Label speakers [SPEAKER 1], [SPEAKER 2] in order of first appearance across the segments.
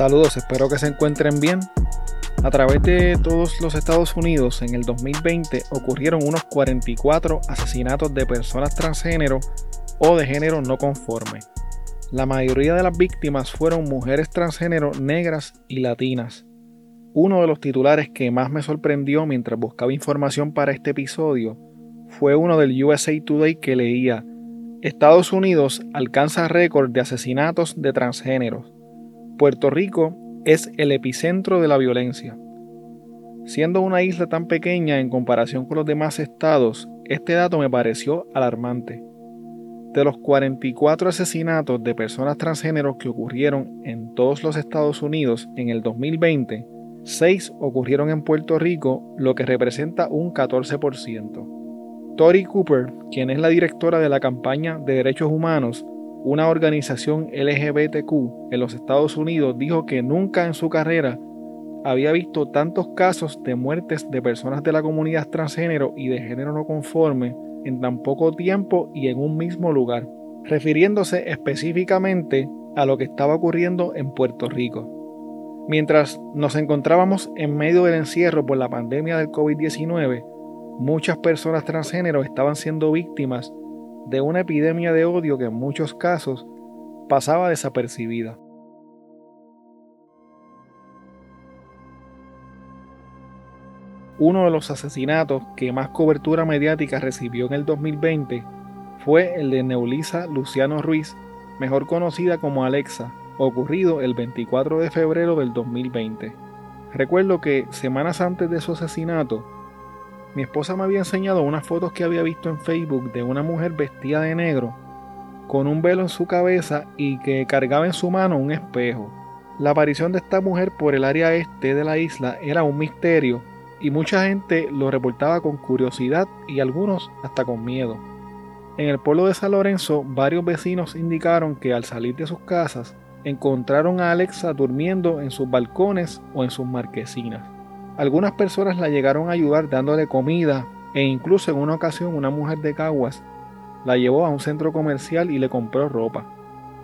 [SPEAKER 1] Saludos, espero que se encuentren bien. A través de todos los Estados Unidos en el 2020 ocurrieron unos 44 asesinatos de personas transgénero o de género no conforme. La mayoría de las víctimas fueron mujeres transgénero negras y latinas. Uno de los titulares que más me sorprendió mientras buscaba información para este episodio fue uno del USA Today que leía Estados Unidos alcanza récord de asesinatos de transgéneros. Puerto Rico es el epicentro de la violencia. Siendo una isla tan pequeña en comparación con los demás estados, este dato me pareció alarmante. De los 44 asesinatos de personas transgénero que ocurrieron en todos los Estados Unidos en el 2020, 6 ocurrieron en Puerto Rico, lo que representa un 14%. Tori Cooper, quien es la directora de la campaña de derechos humanos una organización LGBTQ en los Estados Unidos dijo que nunca en su carrera había visto tantos casos de muertes de personas de la comunidad transgénero y de género no conforme en tan poco tiempo y en un mismo lugar, refiriéndose específicamente a lo que estaba ocurriendo en Puerto Rico. Mientras nos encontrábamos en medio del encierro por la pandemia del COVID-19, muchas personas transgénero estaban siendo víctimas de una epidemia de odio que en muchos casos pasaba desapercibida. Uno de los asesinatos que más cobertura mediática recibió en el 2020 fue el de Neulisa Luciano Ruiz, mejor conocida como Alexa, ocurrido el 24 de febrero del 2020. Recuerdo que semanas antes de su asesinato, mi esposa me había enseñado unas fotos que había visto en Facebook de una mujer vestida de negro, con un velo en su cabeza y que cargaba en su mano un espejo. La aparición de esta mujer por el área este de la isla era un misterio y mucha gente lo reportaba con curiosidad y algunos hasta con miedo. En el pueblo de San Lorenzo, varios vecinos indicaron que al salir de sus casas encontraron a Alexa durmiendo en sus balcones o en sus marquesinas. Algunas personas la llegaron a ayudar dándole comida e incluso en una ocasión una mujer de Caguas la llevó a un centro comercial y le compró ropa.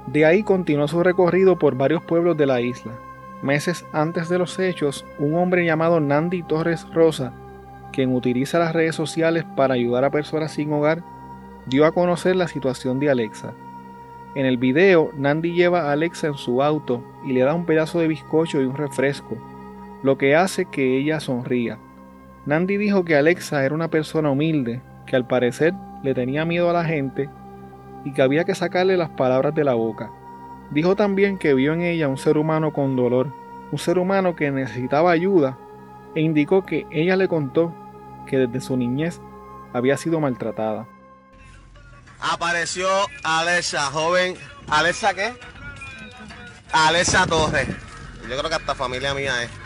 [SPEAKER 1] De ahí continuó su recorrido por varios pueblos de la isla. Meses antes de los hechos, un hombre llamado Nandi Torres Rosa, quien utiliza las redes sociales para ayudar a personas sin hogar, dio a conocer la situación de Alexa. En el video, Nandi lleva a Alexa en su auto y le da un pedazo de bizcocho y un refresco, lo que hace que ella sonría. Nandi dijo que Alexa era una persona humilde, que al parecer le tenía miedo a la gente y que había que sacarle las palabras de la boca. Dijo también que vio en ella un ser humano con dolor, un ser humano que necesitaba ayuda e indicó que ella le contó que desde su niñez había sido maltratada.
[SPEAKER 2] Apareció Alexa, joven. ¿Alexa qué? Alexa Torres. Yo creo que hasta familia mía es.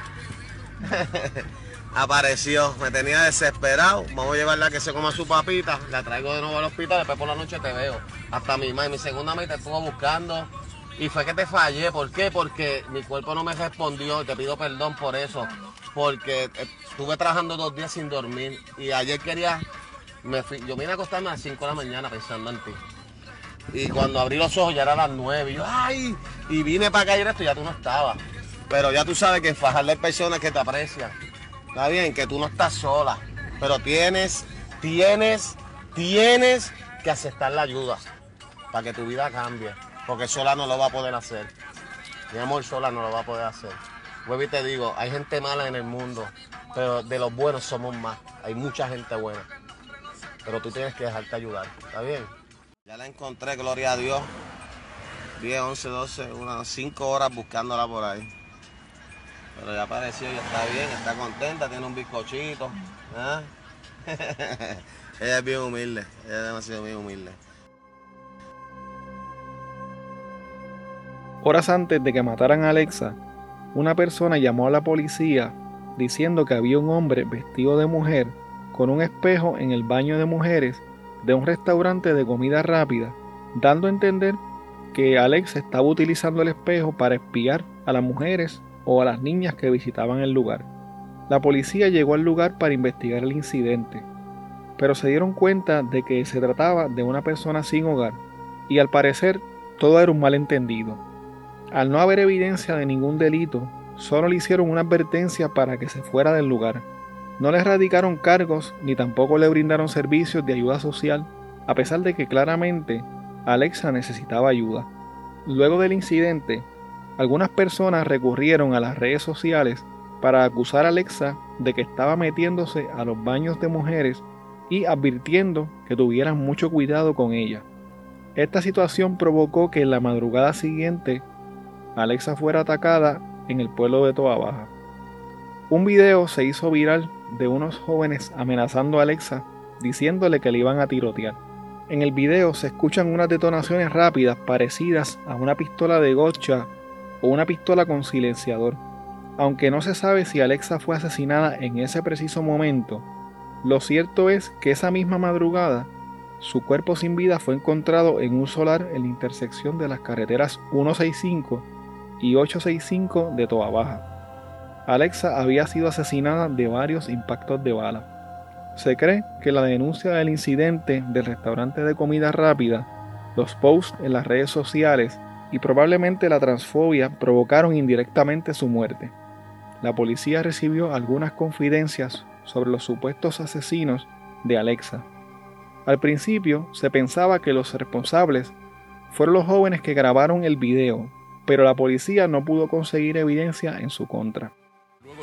[SPEAKER 2] Apareció, me tenía desesperado. Vamos a llevarla a que se coma su papita. La traigo de nuevo al hospital, después por la noche te veo. Hasta mi madre, mi segunda madre te estuvo buscando. Y fue que te fallé. ¿Por qué? Porque mi cuerpo no me respondió. Te pido perdón por eso. Porque eh, estuve trabajando dos días sin dormir. Y ayer quería. Me yo vine a acostarme a las 5 de la mañana pensando en ti. Y cuando abrí los ojos ya era las 9. Y yo, ¡ay! Y vine para acá y esto ya tú no estabas. Pero ya tú sabes que fajarle hay personas que te aprecian. Está bien, que tú no estás sola. Pero tienes, tienes, tienes que aceptar la ayuda para que tu vida cambie. Porque sola no lo va a poder hacer. Mi amor, sola no lo va a poder hacer. Vuelvo y te digo, hay gente mala en el mundo, pero de los buenos somos más. Hay mucha gente buena. Pero tú tienes que dejarte ayudar. ¿Está bien? Ya la encontré, gloria a Dios. 10, 11, 12, unas 5 horas buscándola por ahí. Pero ya apareció y está bien, está contenta, tiene un bizcochito. ¿ah? ella es bien humilde, ella es demasiado bien humilde.
[SPEAKER 1] Horas antes de que mataran a Alexa, una persona llamó a la policía diciendo que había un hombre vestido de mujer con un espejo en el baño de mujeres de un restaurante de comida rápida, dando a entender que Alexa estaba utilizando el espejo para espiar a las mujeres o a las niñas que visitaban el lugar. La policía llegó al lugar para investigar el incidente, pero se dieron cuenta de que se trataba de una persona sin hogar y al parecer todo era un malentendido. Al no haber evidencia de ningún delito, solo le hicieron una advertencia para que se fuera del lugar. No le radicaron cargos ni tampoco le brindaron servicios de ayuda social, a pesar de que claramente Alexa necesitaba ayuda. Luego del incidente, algunas personas recurrieron a las redes sociales para acusar a Alexa de que estaba metiéndose a los baños de mujeres y advirtiendo que tuvieran mucho cuidado con ella. Esta situación provocó que en la madrugada siguiente Alexa fuera atacada en el pueblo de Toa Baja. Un video se hizo viral de unos jóvenes amenazando a Alexa diciéndole que le iban a tirotear. En el video se escuchan unas detonaciones rápidas parecidas a una pistola de gocha o una pistola con silenciador. Aunque no se sabe si Alexa fue asesinada en ese preciso momento, lo cierto es que esa misma madrugada su cuerpo sin vida fue encontrado en un solar en la intersección de las carreteras 165 y 865 de Toa Baja. Alexa había sido asesinada de varios impactos de bala. Se cree que la denuncia del incidente del restaurante de comida rápida, los posts en las redes sociales y probablemente la transfobia provocaron indirectamente su muerte. La policía recibió algunas confidencias sobre los supuestos asesinos de Alexa. Al principio se pensaba que los responsables fueron los jóvenes que grabaron el video, pero la policía no pudo conseguir evidencia en su contra.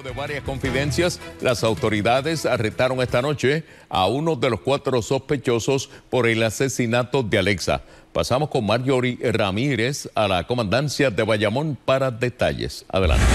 [SPEAKER 3] De varias confidencias, las autoridades arrestaron esta noche a uno de los cuatro sospechosos por el asesinato de Alexa. Pasamos con Marjorie Ramírez a la comandancia de Bayamón para detalles. Adelante.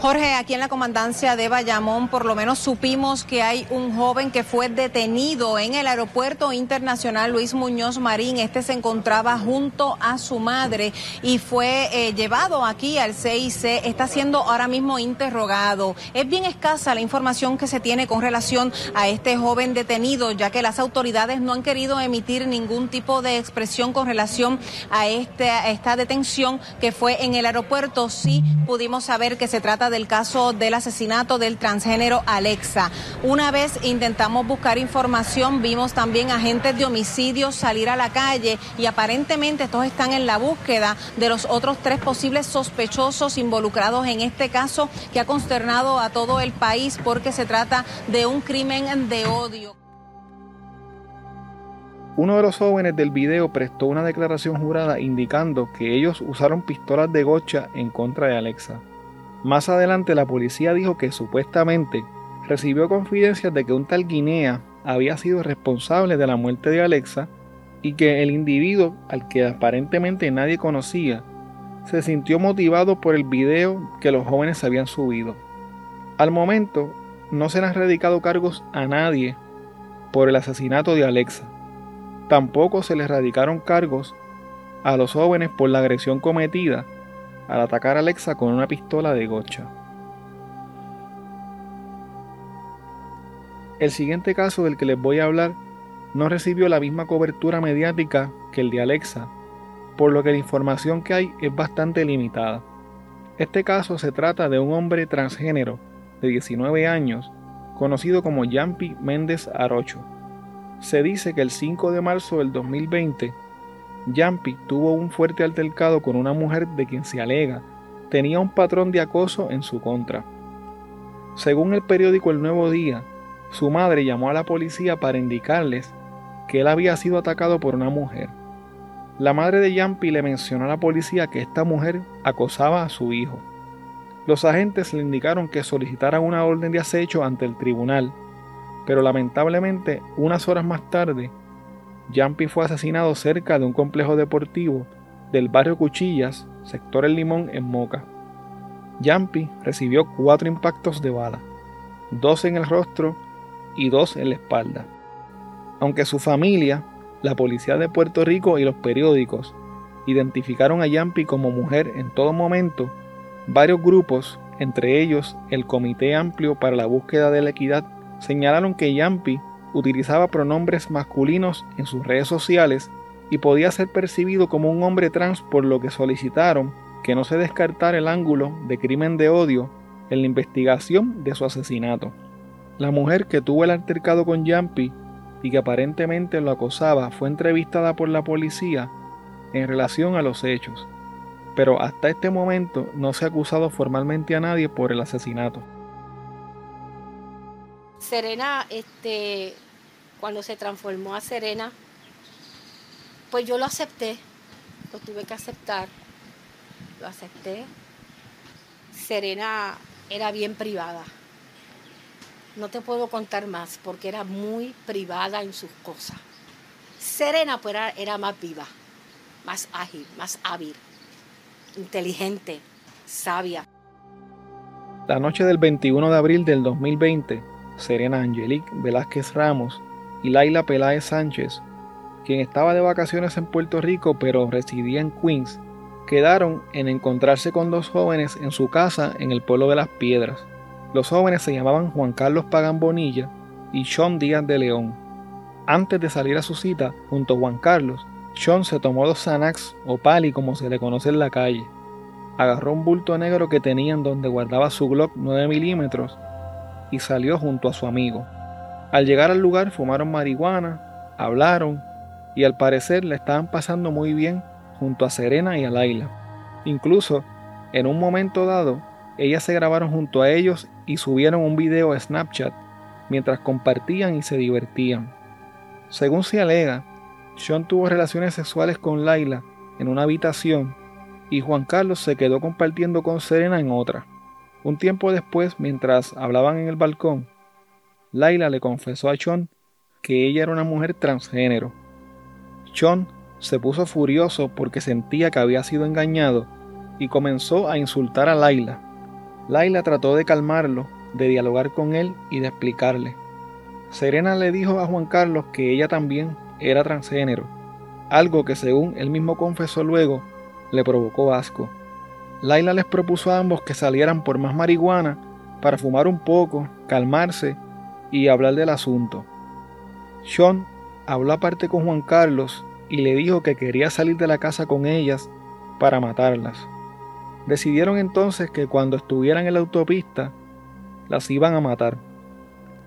[SPEAKER 4] Jorge, aquí en la comandancia de Bayamón por lo menos supimos que hay un joven que fue detenido en el aeropuerto internacional Luis Muñoz Marín. Este se encontraba junto a su madre y fue eh, llevado aquí al CIC. Está siendo ahora mismo interrogado. Es bien escasa la información que se tiene con relación a este joven detenido, ya que las autoridades no han querido emitir ningún tipo de expresión con relación a, este, a esta detención que fue en el aeropuerto. Sí pudimos saber que se trata del caso del asesinato del transgénero Alexa. Una vez intentamos buscar información, vimos también agentes de homicidio salir a la calle y aparentemente estos están en la búsqueda de los otros tres posibles sospechosos involucrados en este caso que ha consternado a todo el país porque se trata de un crimen de odio.
[SPEAKER 1] Uno de los jóvenes del video prestó una declaración jurada indicando que ellos usaron pistolas de gocha en contra de Alexa. Más adelante la policía dijo que supuestamente recibió confidencias de que un tal Guinea había sido responsable de la muerte de Alexa y que el individuo, al que aparentemente nadie conocía, se sintió motivado por el video que los jóvenes habían subido. Al momento, no se le han radicado cargos a nadie por el asesinato de Alexa. Tampoco se les radicaron cargos a los jóvenes por la agresión cometida al atacar a Alexa con una pistola de gocha. El siguiente caso del que les voy a hablar no recibió la misma cobertura mediática que el de Alexa, por lo que la información que hay es bastante limitada. Este caso se trata de un hombre transgénero de 19 años, conocido como Yampi Méndez Arocho. Se dice que el 5 de marzo del 2020 Yampi tuvo un fuerte altercado con una mujer de quien se alega tenía un patrón de acoso en su contra. Según el periódico El Nuevo Día, su madre llamó a la policía para indicarles que él había sido atacado por una mujer. La madre de Yampi le mencionó a la policía que esta mujer acosaba a su hijo. Los agentes le indicaron que solicitaran una orden de acecho ante el tribunal, pero lamentablemente unas horas más tarde Yampi fue asesinado cerca de un complejo deportivo del barrio Cuchillas, sector El Limón, en Moca. Yampi recibió cuatro impactos de bala, dos en el rostro y dos en la espalda. Aunque su familia, la policía de Puerto Rico y los periódicos identificaron a Yampi como mujer en todo momento, varios grupos, entre ellos el Comité Amplio para la Búsqueda de la Equidad, señalaron que Yampi utilizaba pronombres masculinos en sus redes sociales y podía ser percibido como un hombre trans por lo que solicitaron que no se descartara el ángulo de crimen de odio en la investigación de su asesinato. La mujer que tuvo el altercado con Yampi y que aparentemente lo acosaba fue entrevistada por la policía en relación a los hechos. pero hasta este momento no se ha acusado formalmente a nadie por el asesinato.
[SPEAKER 5] Serena, este, cuando se transformó a Serena, pues yo lo acepté, lo tuve que aceptar, lo acepté. Serena era bien privada. No te puedo contar más porque era muy privada en sus cosas. Serena pues era, era más viva, más ágil, más hábil, inteligente, sabia.
[SPEAKER 1] La noche del 21 de abril del 2020, Serena Angelique Velázquez Ramos y Laila Peláez Sánchez, quien estaba de vacaciones en Puerto Rico pero residía en Queens, quedaron en encontrarse con dos jóvenes en su casa en el pueblo de Las Piedras. Los jóvenes se llamaban Juan Carlos Pagan Bonilla y Sean Díaz de León. Antes de salir a su cita, junto a Juan Carlos, Sean se tomó dos Xanax o Pali como se le conoce en la calle. Agarró un bulto negro que tenían donde guardaba su Glock 9 milímetros y salió junto a su amigo. Al llegar al lugar fumaron marihuana, hablaron y al parecer le estaban pasando muy bien junto a Serena y a Laila. Incluso, en un momento dado, ellas se grabaron junto a ellos y subieron un video a Snapchat mientras compartían y se divertían. Según se alega, Sean tuvo relaciones sexuales con Laila en una habitación y Juan Carlos se quedó compartiendo con Serena en otra. Un tiempo después, mientras hablaban en el balcón, Laila le confesó a Sean que ella era una mujer transgénero. Sean se puso furioso porque sentía que había sido engañado y comenzó a insultar a Laila. Laila trató de calmarlo, de dialogar con él y de explicarle. Serena le dijo a Juan Carlos que ella también era transgénero, algo que según él mismo confesó luego le provocó asco. Laila les propuso a ambos que salieran por más marihuana para fumar un poco, calmarse y hablar del asunto. Sean habló aparte con Juan Carlos y le dijo que quería salir de la casa con ellas para matarlas. Decidieron entonces que cuando estuvieran en la autopista las iban a matar.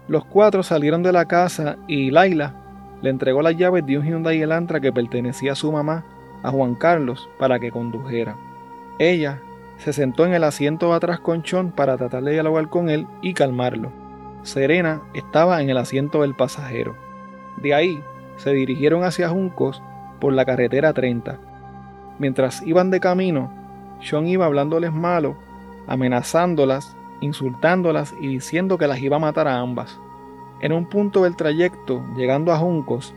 [SPEAKER 1] Los cuatro salieron de la casa y Laila le entregó las llaves de un Hyundai Elantra que pertenecía a su mamá a Juan Carlos para que condujera. Ella se sentó en el asiento de atrás con Chon para tratar de dialogar con él y calmarlo. Serena estaba en el asiento del pasajero. De ahí se dirigieron hacia Juncos por la carretera 30. Mientras iban de camino, Sean iba hablándoles malo, amenazándolas, insultándolas y diciendo que las iba a matar a ambas. En un punto del trayecto, llegando a Juncos,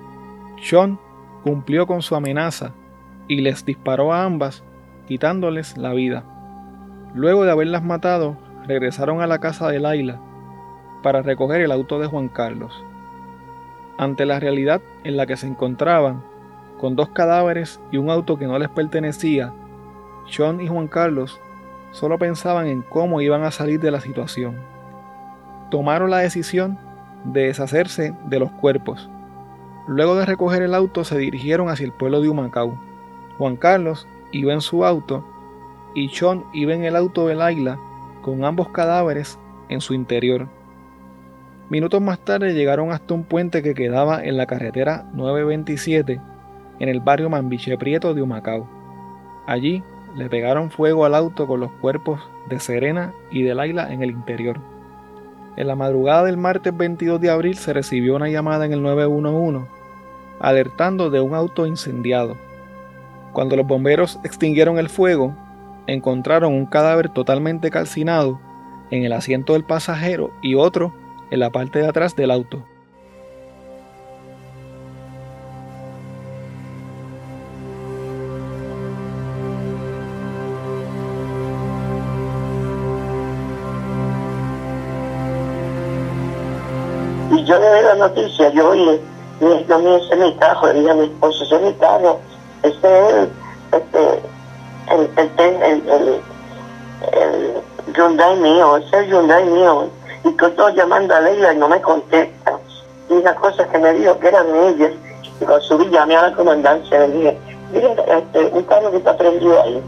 [SPEAKER 1] Sean cumplió con su amenaza y les disparó a ambas, quitándoles la vida. Luego de haberlas matado, regresaron a la casa de Laila para recoger el auto de Juan Carlos. Ante la realidad en la que se encontraban, con dos cadáveres y un auto que no les pertenecía, Sean y Juan Carlos solo pensaban en cómo iban a salir de la situación. Tomaron la decisión de deshacerse de los cuerpos. Luego de recoger el auto se dirigieron hacia el pueblo de Humacao. Juan Carlos iba en su auto y Sean iba en el auto de Laila con ambos cadáveres en su interior. Minutos más tarde llegaron hasta un puente que quedaba en la carretera 927 en el barrio Mambiche Prieto de Humacao. Allí le pegaron fuego al auto con los cuerpos de Serena y de Laila en el interior. En la madrugada del martes 22 de abril se recibió una llamada en el 911 alertando de un auto incendiado. Cuando los bomberos extinguieron el fuego, encontraron un cadáver totalmente calcinado en el asiento del pasajero y otro en la parte de atrás del auto.
[SPEAKER 6] yo le doy la noticia, yo oí, yo me hice mi carro, le dije a mi esposo, es mi carro, este este, el, el, el, el, el Hyundai mío, ese Hyundai mío, y que estoy llamando a Leila y no me contesta. Y una cosa que me dijo que eran ellas, y cuando subí llamé a la comandancia, le dije, mire, este, un carro que está prendido ahí,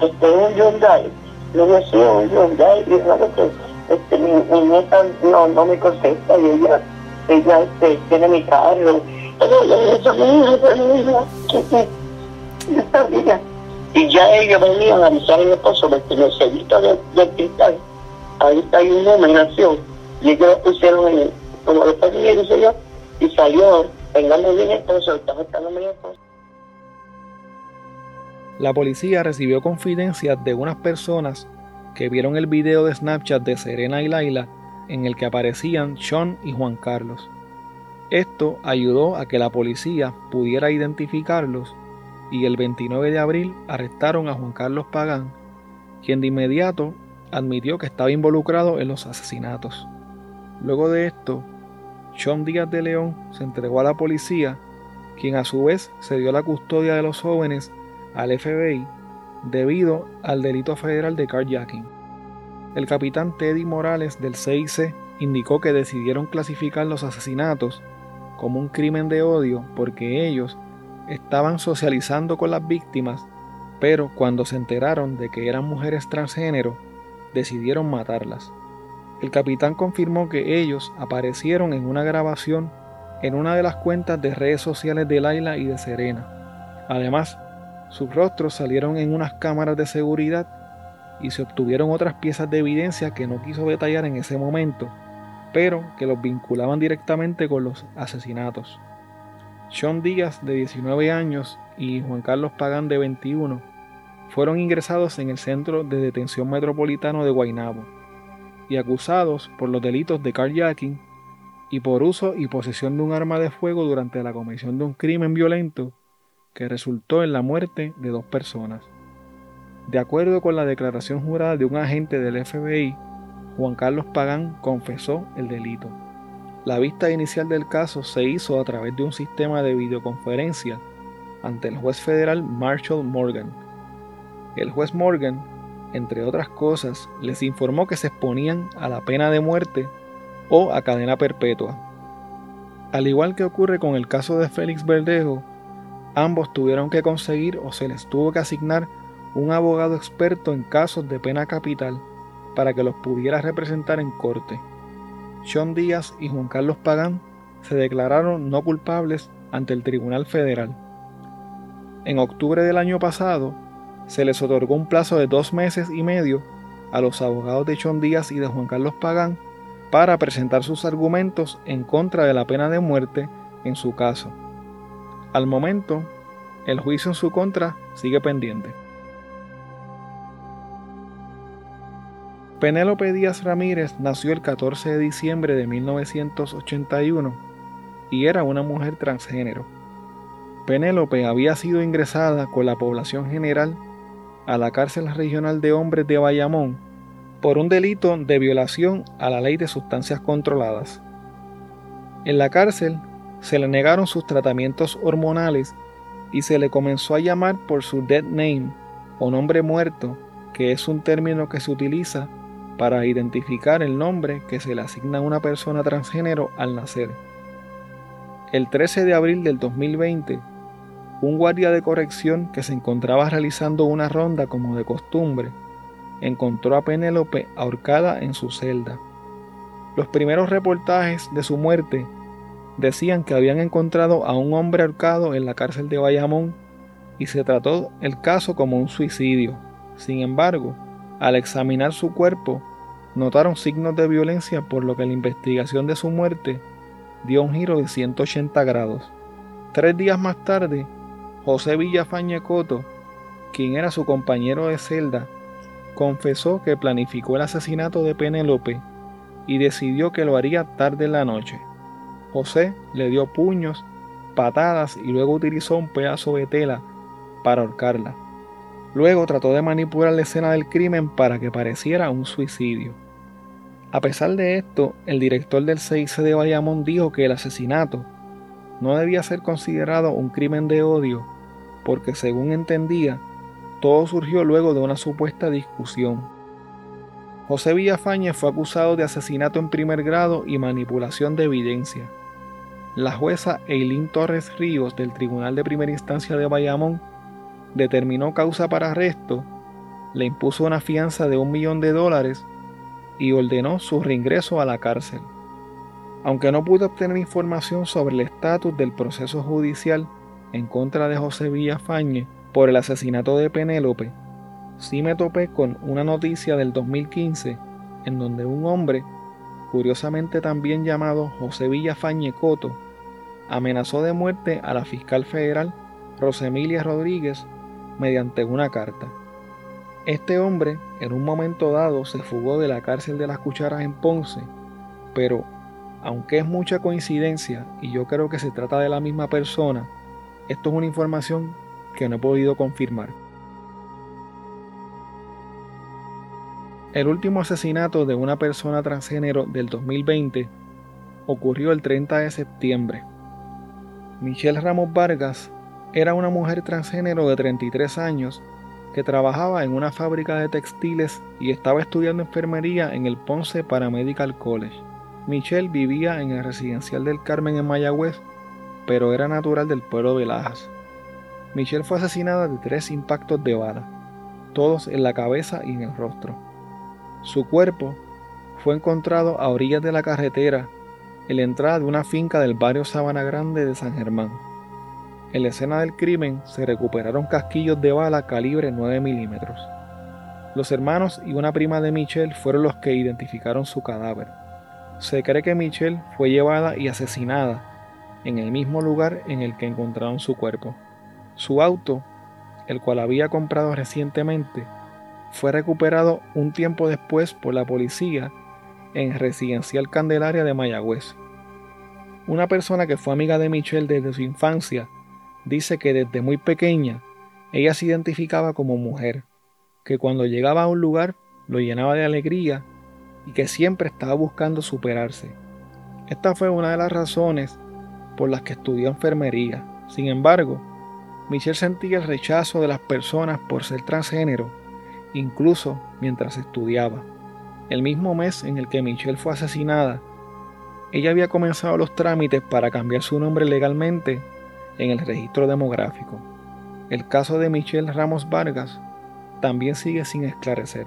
[SPEAKER 6] este es un Hyundai, le sí, un Hyundai, y es que este, mi, mi nieta no, no me contesta, y ella ella este, tiene mi carro. Pero yo le mi hija, mi hija, Y ya ellos venían a avisar a mi esposo porque en el sellito del, del cristal, ahí está hay una numeración, y ellos lo pusieron en, como lo pedí, dice yo, y salió, vengando mi esposo, está afectando a mi esposo.
[SPEAKER 1] La policía recibió confidencias de unas personas que vieron el video de Snapchat de Serena y Laila en el que aparecían Sean y Juan Carlos. Esto ayudó a que la policía pudiera identificarlos y el 29 de abril arrestaron a Juan Carlos Pagán, quien de inmediato admitió que estaba involucrado en los asesinatos. Luego de esto, Sean Díaz de León se entregó a la policía, quien a su vez se dio la custodia de los jóvenes al FBI debido al delito federal de carjacking. El capitán Teddy Morales del CIC indicó que decidieron clasificar los asesinatos como un crimen de odio porque ellos estaban socializando con las víctimas, pero cuando se enteraron de que eran mujeres transgénero, decidieron matarlas. El capitán confirmó que ellos aparecieron en una grabación en una de las cuentas de redes sociales de Laila y de Serena. Además, sus rostros salieron en unas cámaras de seguridad y se obtuvieron otras piezas de evidencia que no quiso detallar en ese momento, pero que los vinculaban directamente con los asesinatos. Sean Díaz, de 19 años, y Juan Carlos Pagán, de 21, fueron ingresados en el Centro de Detención Metropolitano de Guaynabo y acusados por los delitos de carjacking y por uso y posesión de un arma de fuego durante la comisión de un crimen violento que resultó en la muerte de dos personas. De acuerdo con la declaración jurada de un agente del FBI, Juan Carlos Pagán confesó el delito. La vista inicial del caso se hizo a través de un sistema de videoconferencia ante el juez federal Marshall Morgan. El juez Morgan, entre otras cosas, les informó que se exponían a la pena de muerte o a cadena perpetua. Al igual que ocurre con el caso de Félix Verdejo, Ambos tuvieron que conseguir o se les tuvo que asignar un abogado experto en casos de pena capital para que los pudiera representar en corte. Sean Díaz y Juan Carlos Pagán se declararon no culpables ante el Tribunal Federal. En octubre del año pasado, se les otorgó un plazo de dos meses y medio a los abogados de Sean Díaz y de Juan Carlos Pagán para presentar sus argumentos en contra de la pena de muerte en su caso. Al momento, el juicio en su contra sigue pendiente. Penélope Díaz Ramírez nació el 14 de diciembre de 1981 y era una mujer transgénero. Penélope había sido ingresada con la población general a la cárcel regional de hombres de Bayamón por un delito de violación a la ley de sustancias controladas. En la cárcel se le negaron sus tratamientos hormonales y se le comenzó a llamar por su dead name o nombre muerto, que es un término que se utiliza para identificar el nombre que se le asigna a una persona transgénero al nacer. El 13 de abril del 2020, un guardia de corrección que se encontraba realizando una ronda como de costumbre, encontró a Penélope ahorcada en su celda. Los primeros reportajes de su muerte decían que habían encontrado a un hombre ahorcado en la cárcel de Bayamón y se trató el caso como un suicidio. Sin embargo, al examinar su cuerpo, notaron signos de violencia por lo que la investigación de su muerte dio un giro de 180 grados. Tres días más tarde, José Villafañe Coto, quien era su compañero de celda, confesó que planificó el asesinato de Penélope y decidió que lo haría tarde en la noche. José le dio puños, patadas y luego utilizó un pedazo de tela para ahorcarla. Luego trató de manipular la escena del crimen para que pareciera un suicidio. A pesar de esto, el director del CIC de Bayamón dijo que el asesinato no debía ser considerado un crimen de odio porque según entendía, todo surgió luego de una supuesta discusión. José Villafañe fue acusado de asesinato en primer grado y manipulación de evidencia la jueza Eileen Torres Ríos del Tribunal de Primera Instancia de Bayamón determinó causa para arresto, le impuso una fianza de un millón de dólares y ordenó su reingreso a la cárcel. Aunque no pudo obtener información sobre el estatus del proceso judicial en contra de José Villafañe, por el asesinato de Penélope, sí me topé con una noticia del 2015 en donde un hombre, curiosamente también llamado José Villafañe Coto, amenazó de muerte a la fiscal federal Rosemilia Rodríguez mediante una carta. Este hombre en un momento dado se fugó de la cárcel de las cucharas en Ponce, pero aunque es mucha coincidencia y yo creo que se trata de la misma persona, esto es una información que no he podido confirmar. El último asesinato de una persona transgénero del 2020 ocurrió el 30 de septiembre. Michelle Ramos Vargas era una mujer transgénero de 33 años que trabajaba en una fábrica de textiles y estaba estudiando enfermería en el Ponce Paramedical College. Michelle vivía en el residencial del Carmen en Mayagüez, pero era natural del pueblo de Lajas. Michelle fue asesinada de tres impactos de bala, todos en la cabeza y en el rostro. Su cuerpo fue encontrado a orillas de la carretera en la entrada de una finca del barrio Sabana Grande de San Germán. En la escena del crimen se recuperaron casquillos de bala calibre 9 milímetros. Los hermanos y una prima de Michelle fueron los que identificaron su cadáver. Se cree que Michelle fue llevada y asesinada en el mismo lugar en el que encontraron su cuerpo. Su auto, el cual había comprado recientemente, fue recuperado un tiempo después por la policía en Residencial Candelaria de Mayagüez. Una persona que fue amiga de Michelle desde su infancia dice que desde muy pequeña ella se identificaba como mujer, que cuando llegaba a un lugar lo llenaba de alegría y que siempre estaba buscando superarse. Esta fue una de las razones por las que estudió enfermería. Sin embargo, Michelle sentía el rechazo de las personas por ser transgénero, incluso mientras estudiaba. El mismo mes en el que Michelle fue asesinada, ella había comenzado los trámites para cambiar su nombre legalmente en el registro demográfico. El caso de Michelle Ramos Vargas también sigue sin esclarecer.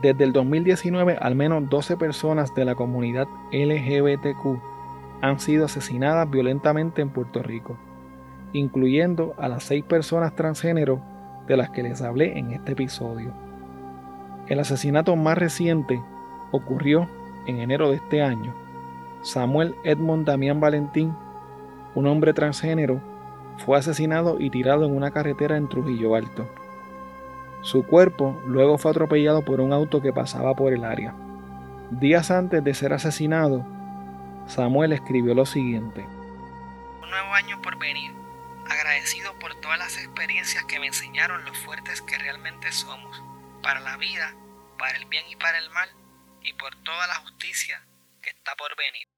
[SPEAKER 1] Desde el 2019, al menos 12 personas de la comunidad LGBTQ han sido asesinadas violentamente en Puerto Rico, incluyendo a las seis personas transgénero de las que les hablé en este episodio. El asesinato más reciente ocurrió en enero de este año. Samuel Edmond Damián Valentín, un hombre transgénero, fue asesinado y tirado en una carretera en Trujillo Alto. Su cuerpo luego fue atropellado por un auto que pasaba por el área. Días antes de ser asesinado, Samuel escribió lo siguiente.
[SPEAKER 7] Un nuevo año por venir, agradecido por todas las experiencias que me enseñaron lo fuertes que realmente somos, para la vida, para el bien y para el mal, y por toda la justicia que está por venir.